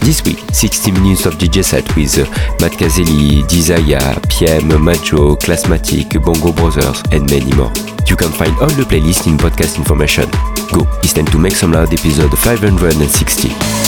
This week, 60 minutes of DJ set with uh, Matt Caselli, Desire, PM, Majo, Classmatic, Bongo Brothers, and many more. You can find all the playlists in podcast information. Go, it's time to Make Some Loud episode 560.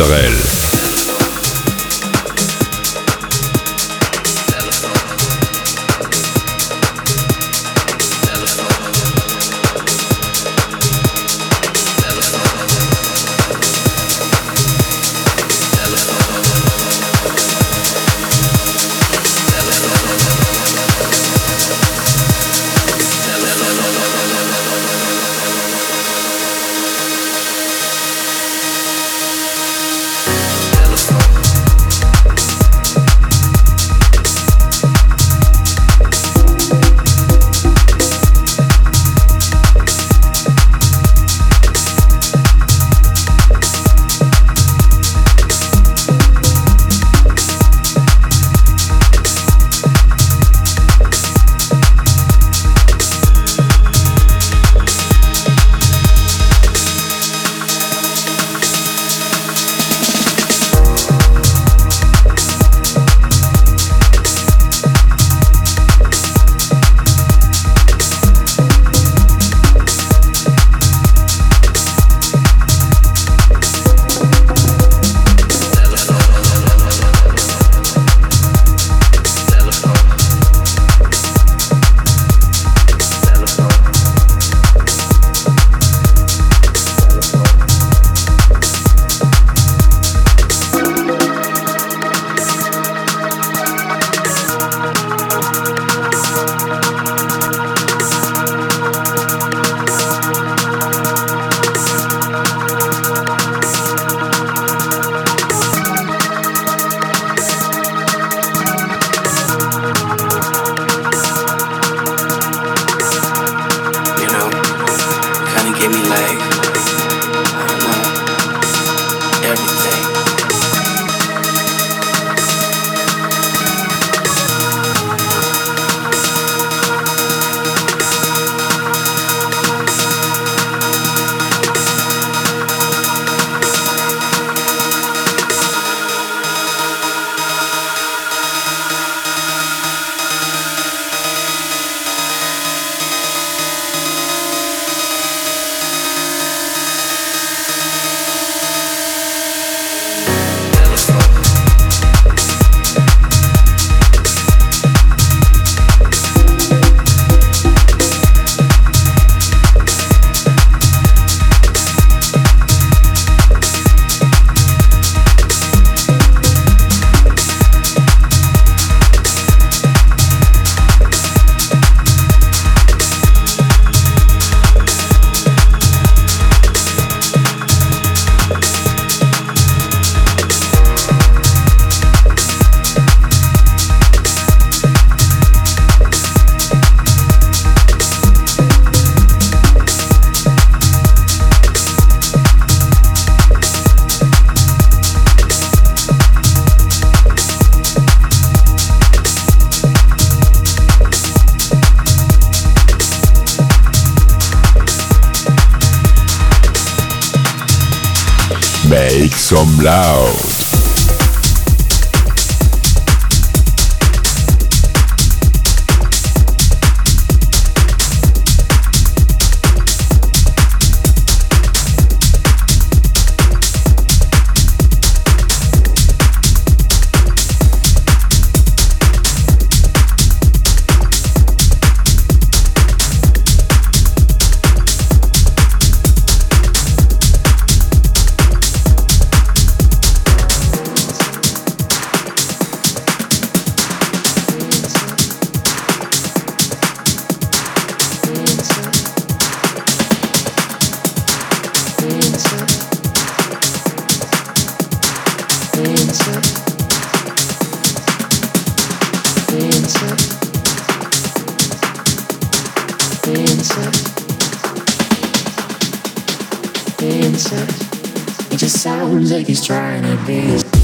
Österreich. Loud. tiny piece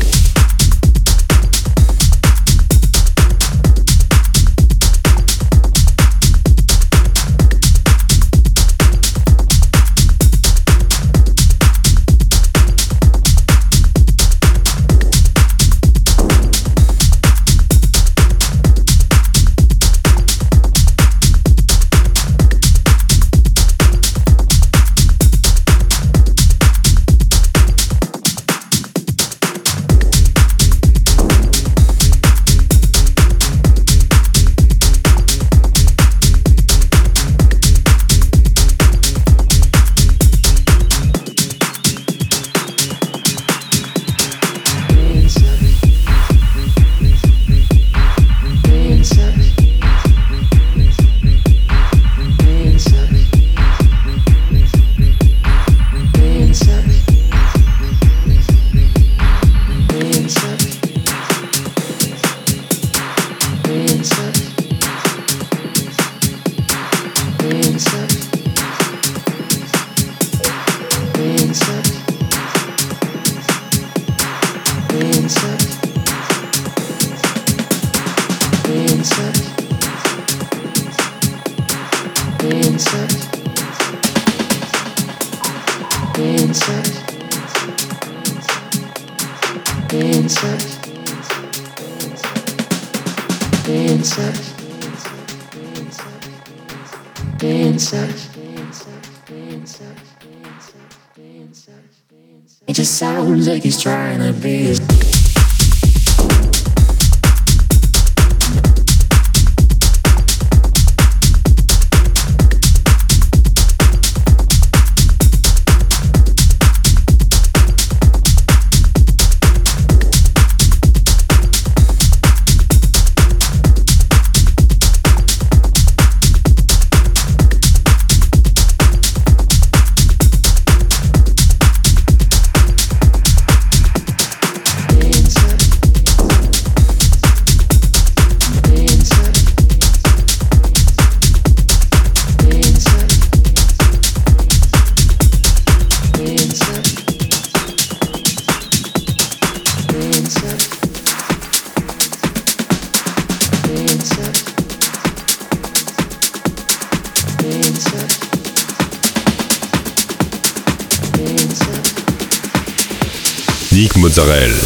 Mozzarella.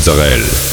Mozzarella.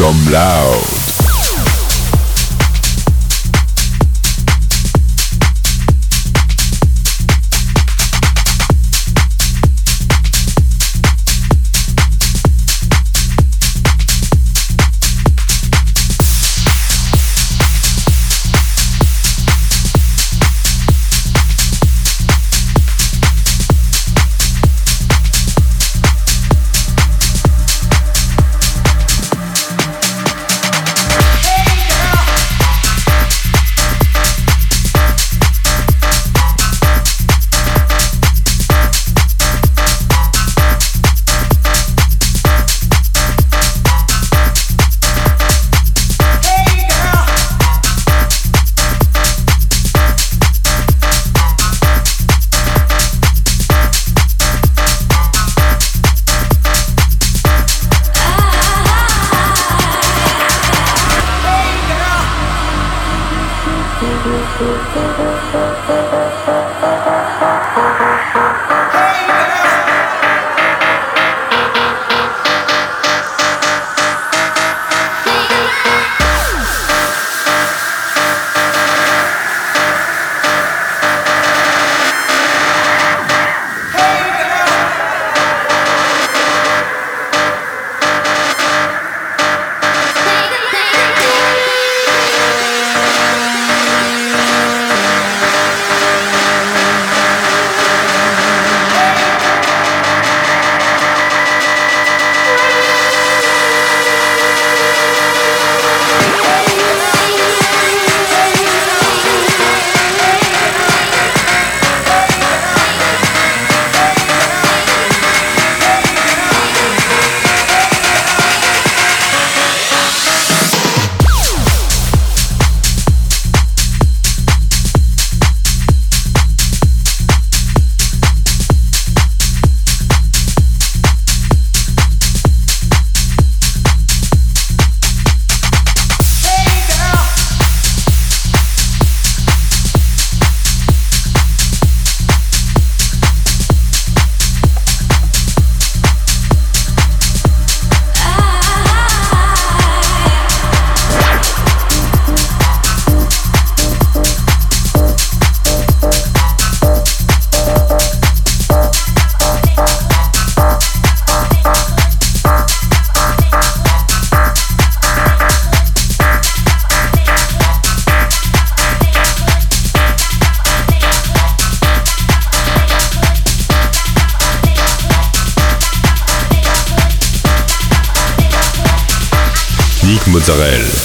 some loud. Mozzarella.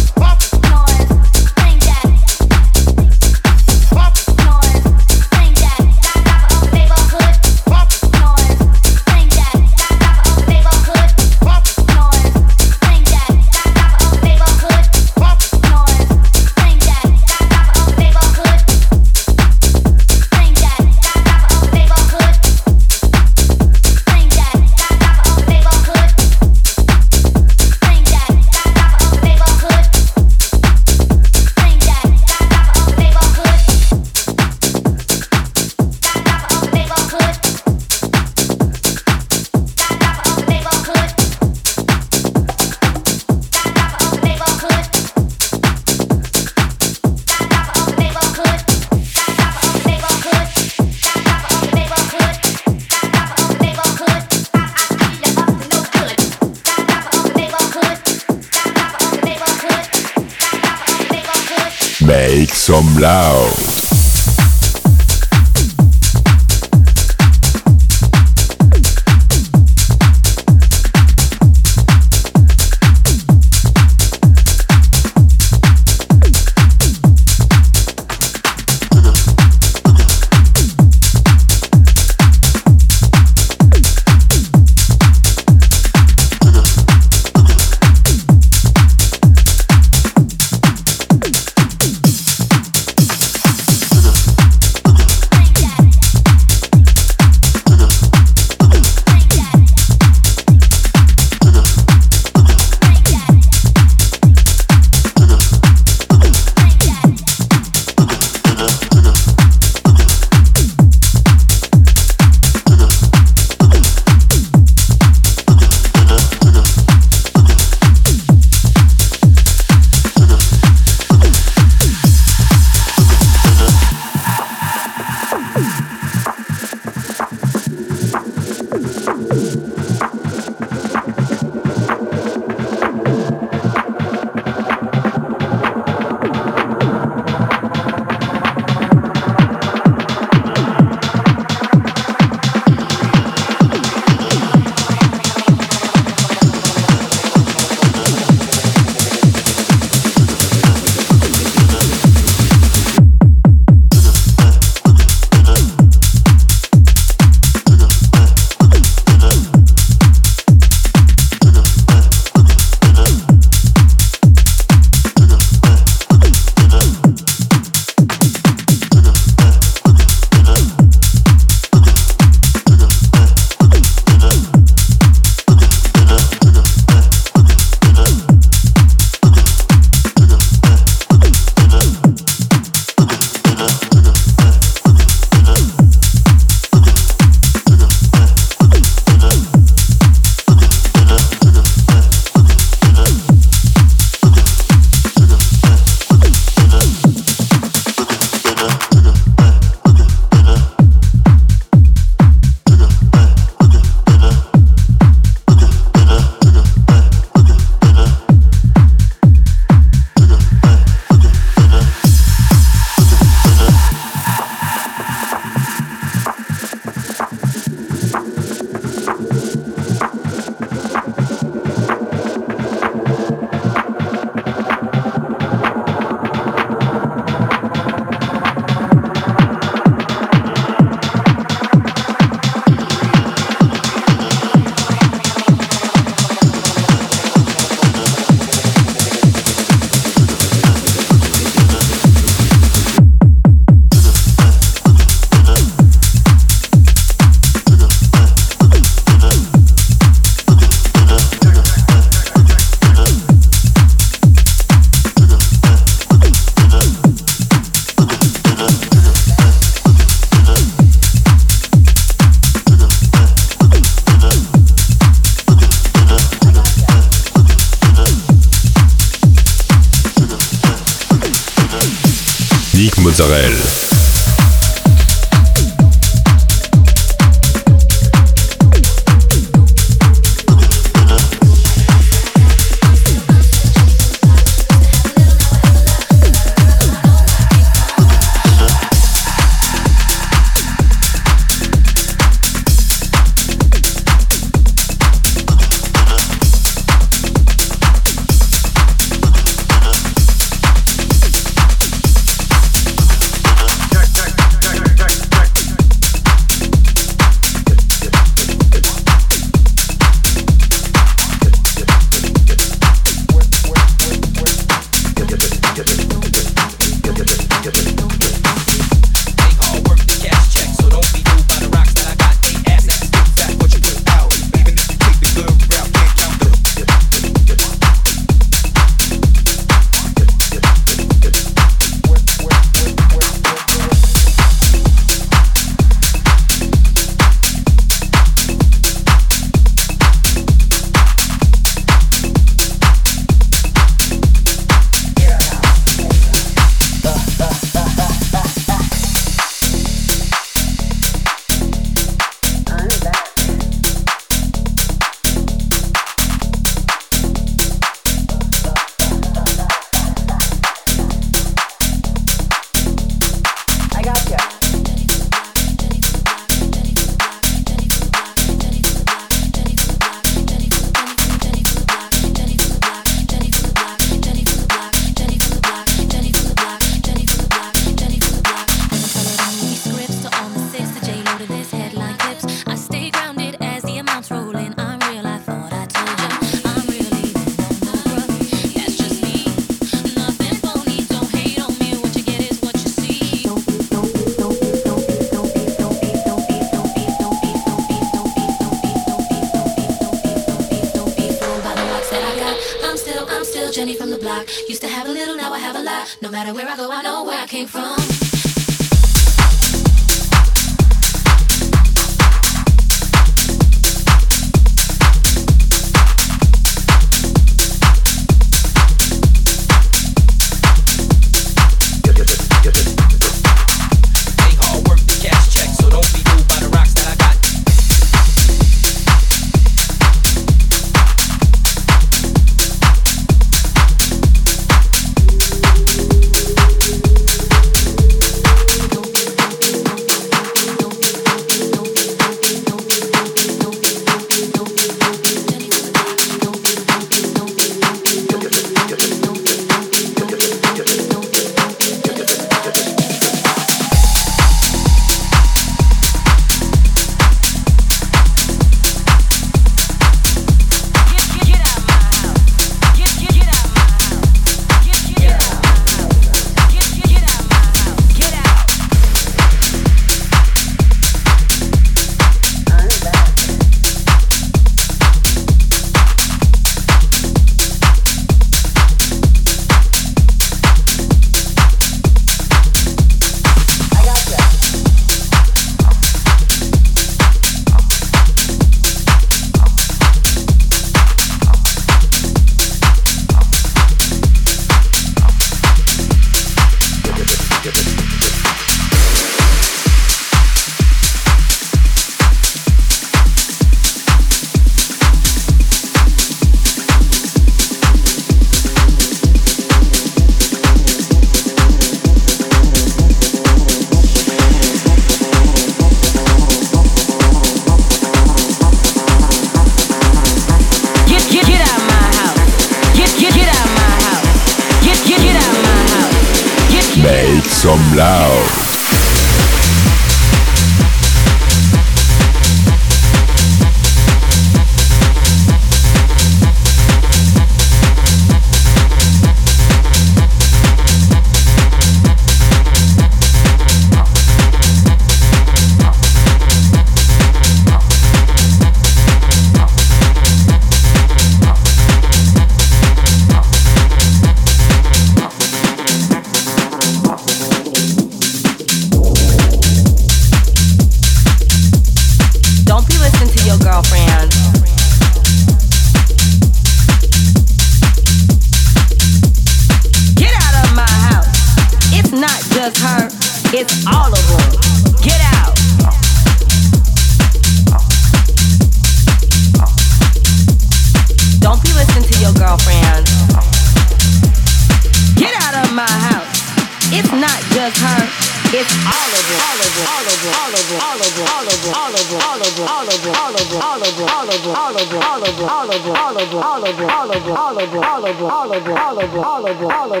Get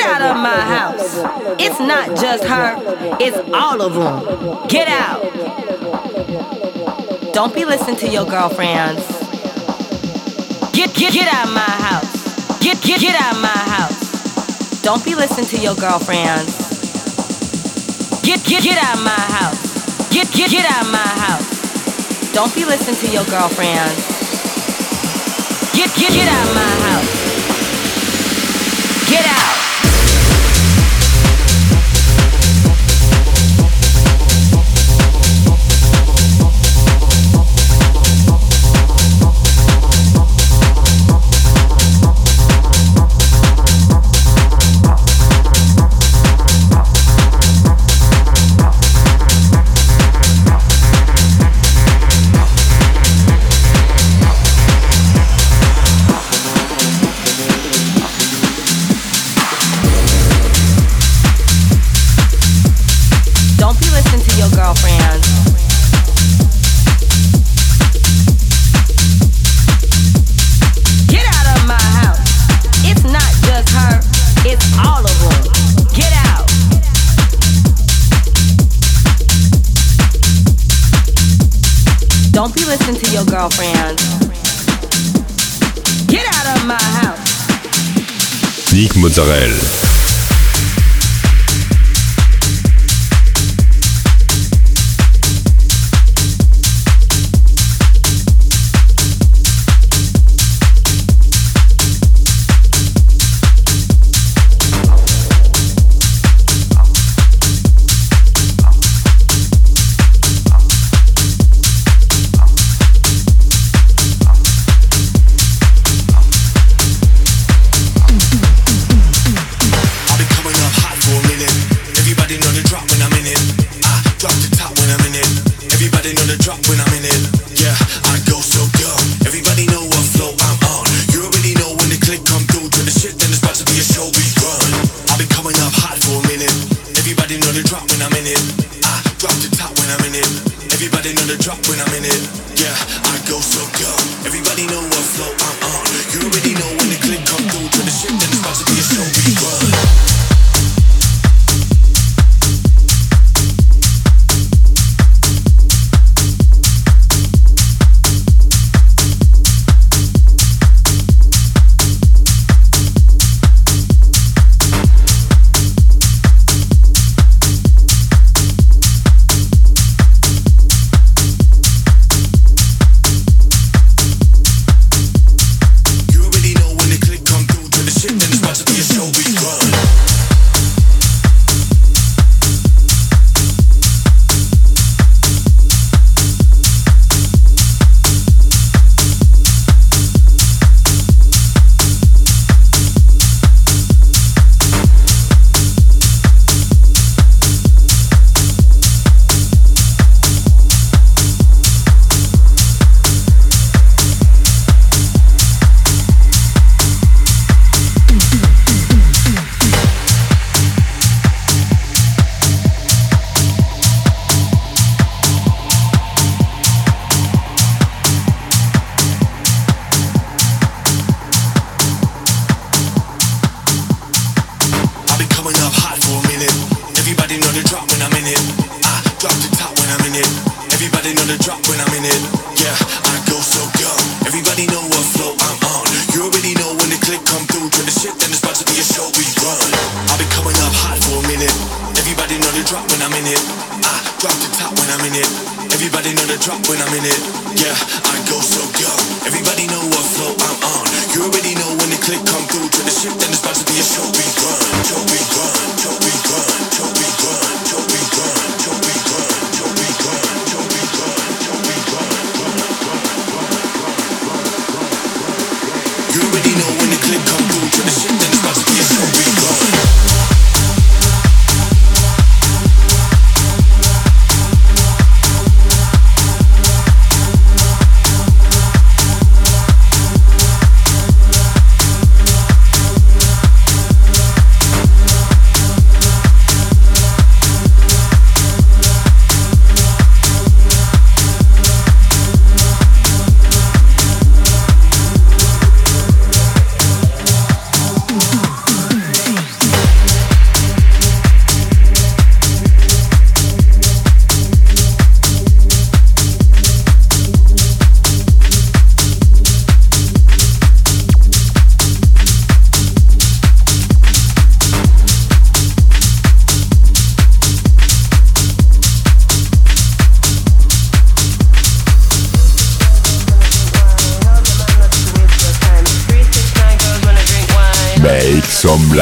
out of my house. It's not just her, it's all of them. Get out. Don't be listening to your girlfriends. Get get get out of my house. Get get get out of my house. Don't be listening to your girlfriends. Get get get out of my house. Get get get out of my house. Don't be listening to your girlfriends. Get get get out my house. Don't be listening to your girlfriend. Get out of my house. It's not just her, it's all of them. Get out. Don't be listening to your girlfriend. Get out of my house. Nick Mozzarella.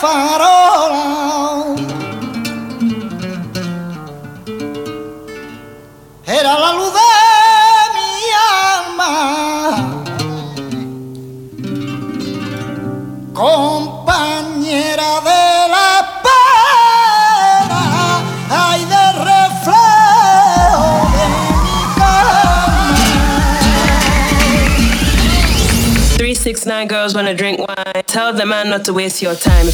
farol. Era la luz de mi alma. Compañera de six nine girls wanna drink Tell the man not to waste your time.